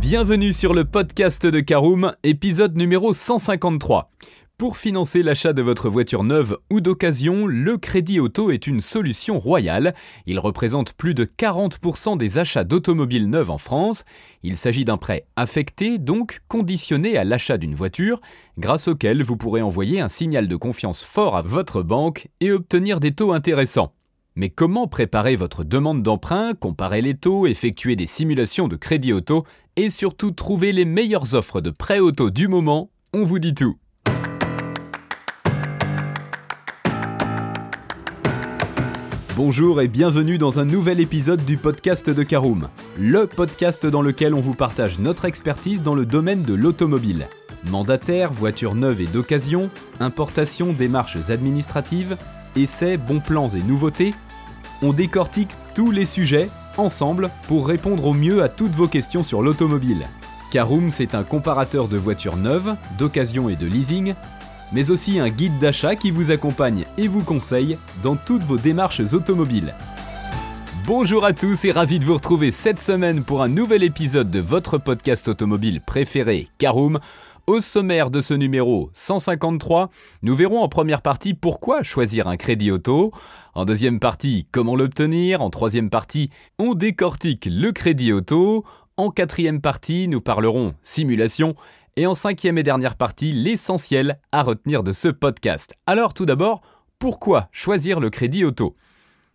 Bienvenue sur le podcast de Caroom, épisode numéro 153. Pour financer l'achat de votre voiture neuve ou d'occasion, le crédit auto est une solution royale. Il représente plus de 40% des achats d'automobiles neuves en France. Il s'agit d'un prêt affecté, donc conditionné à l'achat d'une voiture, grâce auquel vous pourrez envoyer un signal de confiance fort à votre banque et obtenir des taux intéressants. Mais comment préparer votre demande d'emprunt, comparer les taux, effectuer des simulations de crédit auto et surtout trouver les meilleures offres de prêt auto du moment On vous dit tout. Bonjour et bienvenue dans un nouvel épisode du podcast de Caroom, le podcast dans lequel on vous partage notre expertise dans le domaine de l'automobile. Mandataire, voitures neuves et d'occasion, importation, démarches administratives, essais, bons plans et nouveautés, on décortique tous les sujets ensemble pour répondre au mieux à toutes vos questions sur l'automobile. Caroom, c'est un comparateur de voitures neuves, d'occasion et de leasing mais aussi un guide d'achat qui vous accompagne et vous conseille dans toutes vos démarches automobiles. Bonjour à tous et ravi de vous retrouver cette semaine pour un nouvel épisode de votre podcast automobile préféré, Caroom. Au sommaire de ce numéro 153, nous verrons en première partie pourquoi choisir un crédit auto, en deuxième partie comment l'obtenir, en troisième partie on décortique le crédit auto, en quatrième partie nous parlerons simulation. Et en cinquième et dernière partie, l'essentiel à retenir de ce podcast. Alors tout d'abord, pourquoi choisir le crédit auto?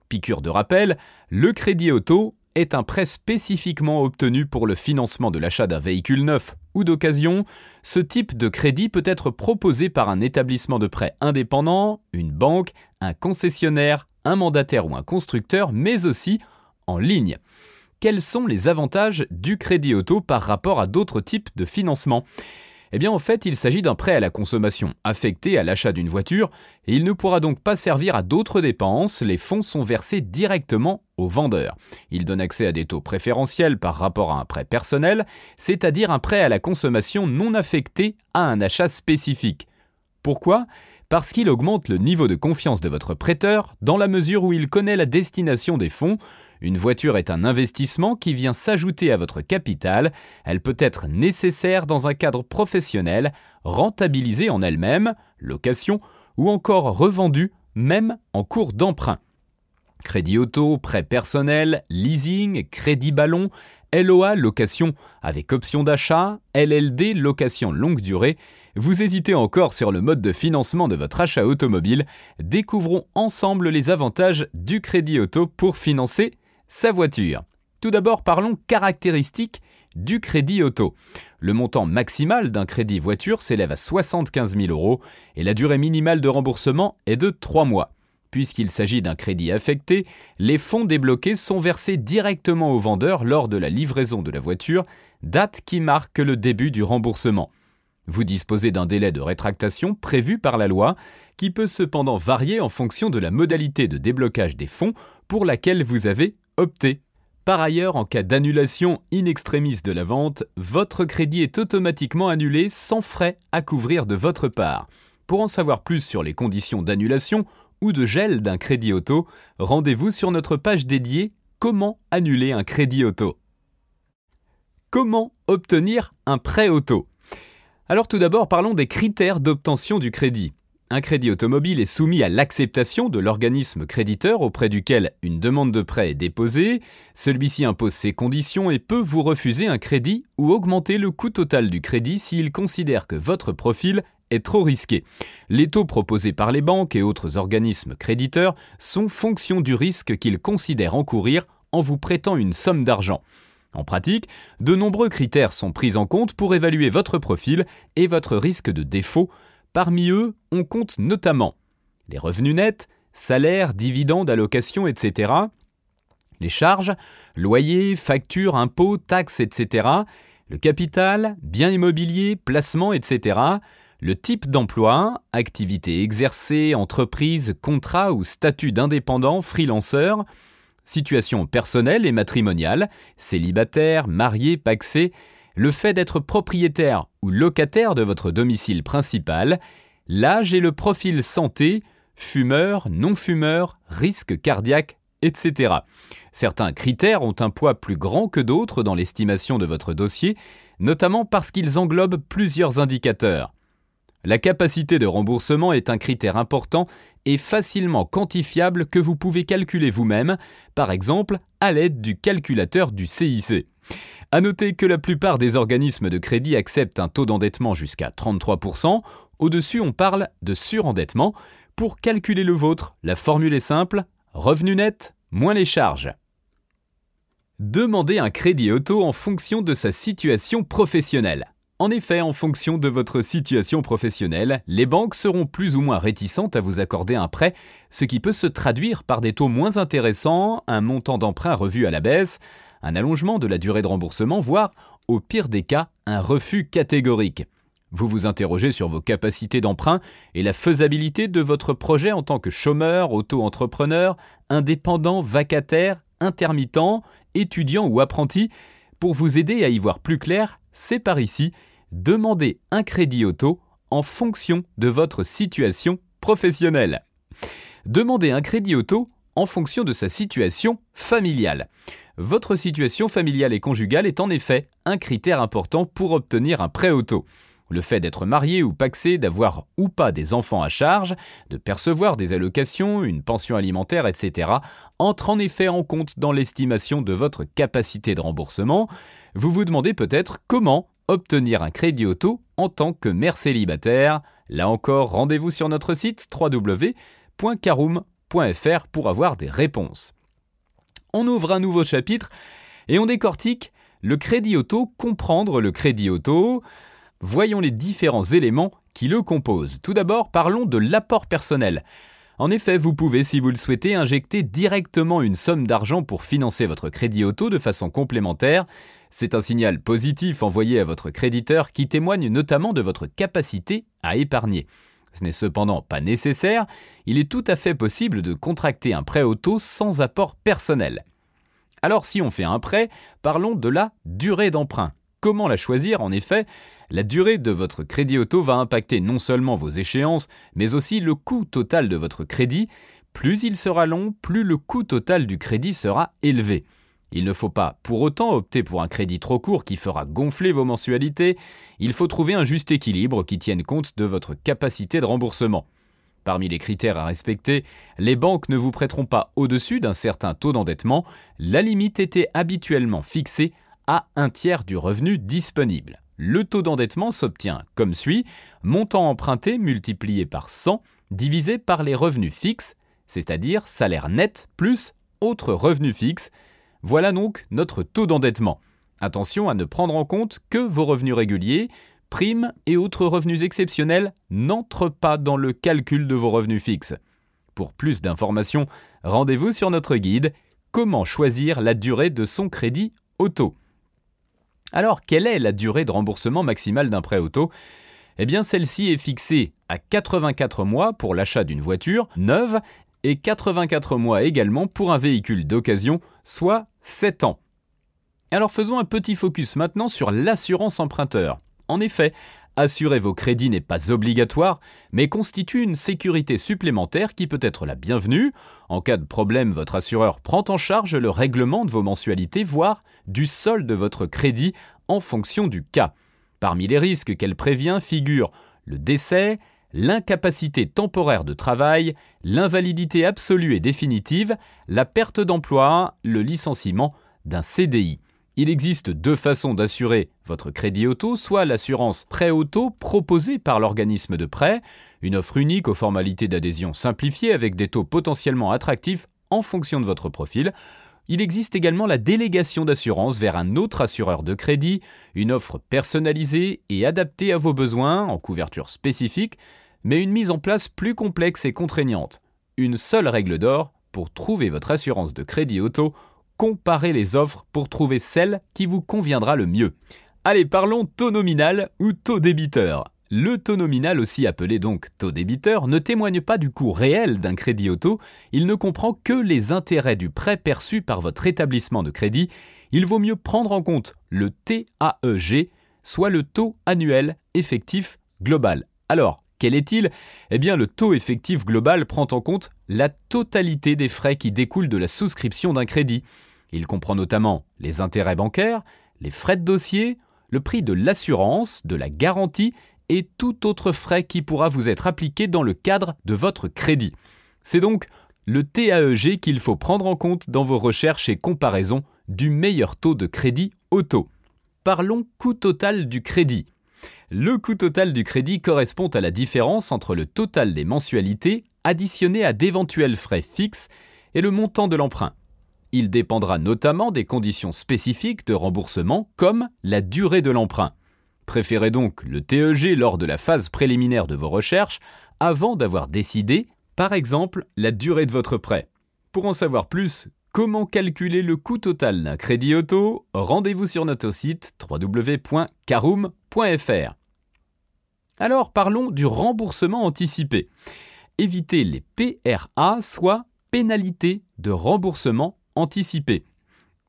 Piqûre de rappel, le crédit auto est un prêt spécifiquement obtenu pour le financement de l'achat d'un véhicule neuf ou d'occasion. Ce type de crédit peut être proposé par un établissement de prêt indépendant, une banque, un concessionnaire, un mandataire ou un constructeur, mais aussi en ligne quels sont les avantages du crédit auto par rapport à d'autres types de financement? Eh bien en fait, il s'agit d'un prêt à la consommation affecté à l'achat d'une voiture et il ne pourra donc pas servir à d'autres dépenses, les fonds sont versés directement au vendeur. Il donne accès à des taux préférentiels par rapport à un prêt personnel, c'est-à-dire un prêt à la consommation non affecté à un achat spécifique. Pourquoi? Parce qu'il augmente le niveau de confiance de votre prêteur dans la mesure où il connaît la destination des fonds. Une voiture est un investissement qui vient s'ajouter à votre capital, elle peut être nécessaire dans un cadre professionnel, rentabilisée en elle-même, location, ou encore revendue, même en cours d'emprunt. Crédit auto, prêt personnel, leasing, crédit ballon, LOA, location avec option d'achat, LLD, location longue durée, vous hésitez encore sur le mode de financement de votre achat automobile, découvrons ensemble les avantages du crédit auto pour financer sa voiture. Tout d'abord, parlons caractéristiques du crédit auto. Le montant maximal d'un crédit voiture s'élève à 75 000 euros et la durée minimale de remboursement est de 3 mois. Puisqu'il s'agit d'un crédit affecté, les fonds débloqués sont versés directement au vendeur lors de la livraison de la voiture, date qui marque le début du remboursement. Vous disposez d'un délai de rétractation prévu par la loi, qui peut cependant varier en fonction de la modalité de déblocage des fonds pour laquelle vous avez opté. Par ailleurs, en cas d'annulation in extremis de la vente, votre crédit est automatiquement annulé sans frais à couvrir de votre part. Pour en savoir plus sur les conditions d'annulation ou de gel d'un crédit auto, rendez-vous sur notre page dédiée Comment annuler un crédit auto. Comment obtenir un prêt auto? Alors tout d'abord, parlons des critères d'obtention du crédit. Un crédit automobile est soumis à l'acceptation de l'organisme créditeur auprès duquel une demande de prêt est déposée. Celui-ci impose ses conditions et peut vous refuser un crédit ou augmenter le coût total du crédit s'il considère que votre profil est trop risqué. Les taux proposés par les banques et autres organismes créditeurs sont fonction du risque qu'ils considèrent encourir en vous prêtant une somme d'argent. En pratique, de nombreux critères sont pris en compte pour évaluer votre profil et votre risque de défaut. Parmi eux, on compte notamment les revenus nets, salaires, dividendes, allocations, etc., les charges, loyers, factures, impôts, taxes, etc., le capital, biens immobiliers, placements, etc., le type d'emploi, activité exercée, entreprise, contrat ou statut d'indépendant, freelanceur, situation personnelle et matrimoniale, célibataire, marié, paxé, le fait d'être propriétaire ou locataire de votre domicile principal, l'âge et le profil santé, fumeur, non-fumeur, risque cardiaque, etc. Certains critères ont un poids plus grand que d'autres dans l'estimation de votre dossier, notamment parce qu'ils englobent plusieurs indicateurs. La capacité de remboursement est un critère important et facilement quantifiable que vous pouvez calculer vous-même, par exemple à l'aide du calculateur du CIC. A noter que la plupart des organismes de crédit acceptent un taux d'endettement jusqu'à 33%. Au-dessus, on parle de surendettement. Pour calculer le vôtre, la formule est simple revenu net moins les charges. Demandez un crédit auto en fonction de sa situation professionnelle. En effet, en fonction de votre situation professionnelle, les banques seront plus ou moins réticentes à vous accorder un prêt, ce qui peut se traduire par des taux moins intéressants, un montant d'emprunt revu à la baisse, un allongement de la durée de remboursement, voire, au pire des cas, un refus catégorique. Vous vous interrogez sur vos capacités d'emprunt et la faisabilité de votre projet en tant que chômeur, auto-entrepreneur, indépendant, vacataire, intermittent, étudiant ou apprenti. Pour vous aider à y voir plus clair, c'est par ici, demandez un crédit auto en fonction de votre situation professionnelle. Demandez un crédit auto en fonction de sa situation familiale. Votre situation familiale et conjugale est en effet un critère important pour obtenir un prêt auto. Le fait d'être marié ou paxé, d'avoir ou pas des enfants à charge, de percevoir des allocations, une pension alimentaire, etc., entre en effet en compte dans l'estimation de votre capacité de remboursement. Vous vous demandez peut-être comment obtenir un crédit auto en tant que mère célibataire. Là encore, rendez-vous sur notre site www.caroom.fr pour avoir des réponses. On ouvre un nouveau chapitre et on décortique le crédit auto, comprendre le crédit auto. Voyons les différents éléments qui le composent. Tout d'abord, parlons de l'apport personnel. En effet, vous pouvez, si vous le souhaitez, injecter directement une somme d'argent pour financer votre crédit auto de façon complémentaire. C'est un signal positif envoyé à votre créditeur qui témoigne notamment de votre capacité à épargner. Ce n'est cependant pas nécessaire, il est tout à fait possible de contracter un prêt auto sans apport personnel. Alors si on fait un prêt, parlons de la durée d'emprunt. Comment la choisir En effet, la durée de votre crédit auto va impacter non seulement vos échéances, mais aussi le coût total de votre crédit. Plus il sera long, plus le coût total du crédit sera élevé. Il ne faut pas pour autant opter pour un crédit trop court qui fera gonfler vos mensualités, il faut trouver un juste équilibre qui tienne compte de votre capacité de remboursement. Parmi les critères à respecter, les banques ne vous prêteront pas au-dessus d'un certain taux d'endettement, la limite était habituellement fixée à un tiers du revenu disponible. Le taux d'endettement s'obtient comme suit montant emprunté multiplié par 100 divisé par les revenus fixes, c'est-à-dire salaire net plus autres revenus fixes. Voilà donc notre taux d'endettement. Attention à ne prendre en compte que vos revenus réguliers, primes et autres revenus exceptionnels n'entrent pas dans le calcul de vos revenus fixes. Pour plus d'informations, rendez-vous sur notre guide Comment choisir la durée de son crédit auto. Alors, quelle est la durée de remboursement maximale d'un prêt auto? Eh bien, celle-ci est fixée à 84 mois pour l'achat d'une voiture neuve et 84 mois également pour un véhicule d'occasion, soit 7 ans. Alors faisons un petit focus maintenant sur l'assurance emprunteur. En effet, assurer vos crédits n'est pas obligatoire, mais constitue une sécurité supplémentaire qui peut être la bienvenue. En cas de problème, votre assureur prend en charge le règlement de vos mensualités, voire du solde de votre crédit en fonction du cas. Parmi les risques qu'elle prévient figurent le décès, l'incapacité temporaire de travail, l'invalidité absolue et définitive, la perte d'emploi, le licenciement d'un CDI. Il existe deux façons d'assurer votre crédit auto, soit l'assurance prêt auto proposée par l'organisme de prêt, une offre unique aux formalités d'adhésion simplifiées avec des taux potentiellement attractifs en fonction de votre profil, il existe également la délégation d'assurance vers un autre assureur de crédit, une offre personnalisée et adaptée à vos besoins en couverture spécifique, mais une mise en place plus complexe et contraignante. Une seule règle d'or pour trouver votre assurance de crédit auto, comparez les offres pour trouver celle qui vous conviendra le mieux. Allez, parlons taux nominal ou taux débiteur. Le taux nominal, aussi appelé donc taux débiteur, ne témoigne pas du coût réel d'un crédit auto, il ne comprend que les intérêts du prêt perçu par votre établissement de crédit. Il vaut mieux prendre en compte le TAEG, soit le taux annuel effectif global. Alors, Quel est-il? Eh bien, le taux effectif global prend en compte la totalité des frais qui découlent de la souscription d'un crédit. Il comprend notamment les intérêts bancaires, les frais de dossier, le prix de l'assurance, de la garantie et tout autre frais qui pourra vous être appliqué dans le cadre de votre crédit. C'est donc le TAEG qu'il faut prendre en compte dans vos recherches et comparaisons du meilleur taux de crédit auto. Parlons coût total du crédit. Le coût total du crédit correspond à la différence entre le total des mensualités additionné à d'éventuels frais fixes et le montant de l'emprunt. Il dépendra notamment des conditions spécifiques de remboursement comme la durée de l'emprunt. Préférez donc le TEG lors de la phase préliminaire de vos recherches avant d'avoir décidé, par exemple, la durée de votre prêt. Pour en savoir plus, comment calculer le coût total d'un crédit auto, rendez-vous sur notre site www.caroom.fr. Alors parlons du remboursement anticipé. Évitez les PRA, soit pénalités de remboursement anticipé.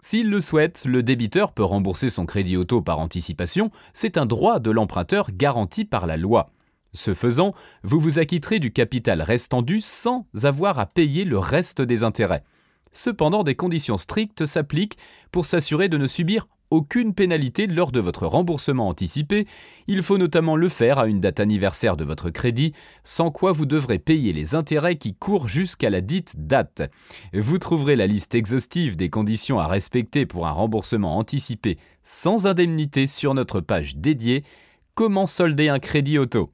S'il le souhaite, le débiteur peut rembourser son crédit auto par anticipation, c'est un droit de l'emprunteur garanti par la loi. Ce faisant, vous vous acquitterez du capital restant dû sans avoir à payer le reste des intérêts. Cependant, des conditions strictes s'appliquent pour s'assurer de ne subir aucune pénalité lors de votre remboursement anticipé, il faut notamment le faire à une date anniversaire de votre crédit, sans quoi vous devrez payer les intérêts qui courent jusqu'à la dite date. Vous trouverez la liste exhaustive des conditions à respecter pour un remboursement anticipé sans indemnité sur notre page dédiée Comment solder un crédit auto?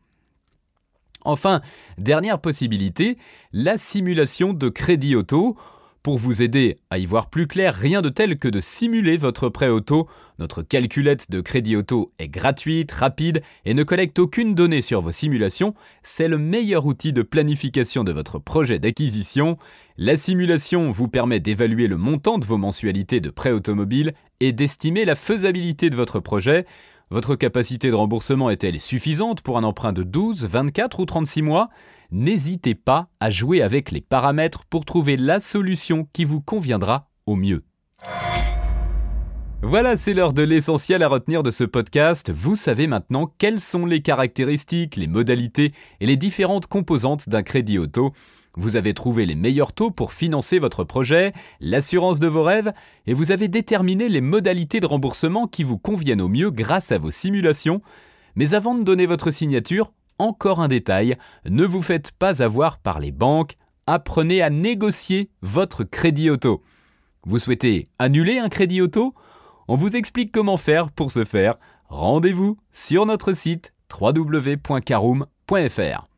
Enfin, dernière possibilité, la simulation de crédit auto. Pour vous aider à y voir plus clair, rien de tel que de simuler votre prêt auto. Notre calculette de crédit auto est gratuite, rapide et ne collecte aucune donnée sur vos simulations. C'est le meilleur outil de planification de votre projet d'acquisition. La simulation vous permet d'évaluer le montant de vos mensualités de prêt automobile et d'estimer la faisabilité de votre projet. Votre capacité de remboursement est-elle suffisante pour un emprunt de 12, 24 ou 36 mois? N'hésitez pas à jouer avec les paramètres pour trouver la solution qui vous conviendra au mieux. Voilà, c'est l'heure de l'essentiel à retenir de ce podcast. Vous savez maintenant quelles sont les caractéristiques, les modalités et les différentes composantes d'un crédit auto. Vous avez trouvé les meilleurs taux pour financer votre projet, l'assurance de vos rêves, et vous avez déterminé les modalités de remboursement qui vous conviennent au mieux grâce à vos simulations. Mais avant de donner votre signature, encore un détail, ne vous faites pas avoir par les banques, apprenez à négocier votre crédit auto. Vous souhaitez annuler un crédit auto? On vous explique comment faire pour ce faire. Rendez-vous sur notre site www.caroom.fr.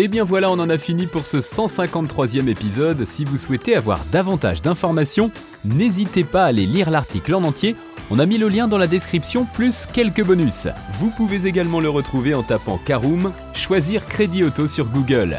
Et eh bien voilà, on en a fini pour ce 153e épisode. Si vous souhaitez avoir davantage d'informations, n'hésitez pas à aller lire l'article en entier. On a mis le lien dans la description plus quelques bonus. Vous pouvez également le retrouver en tapant Caroom, choisir Crédit Auto sur Google.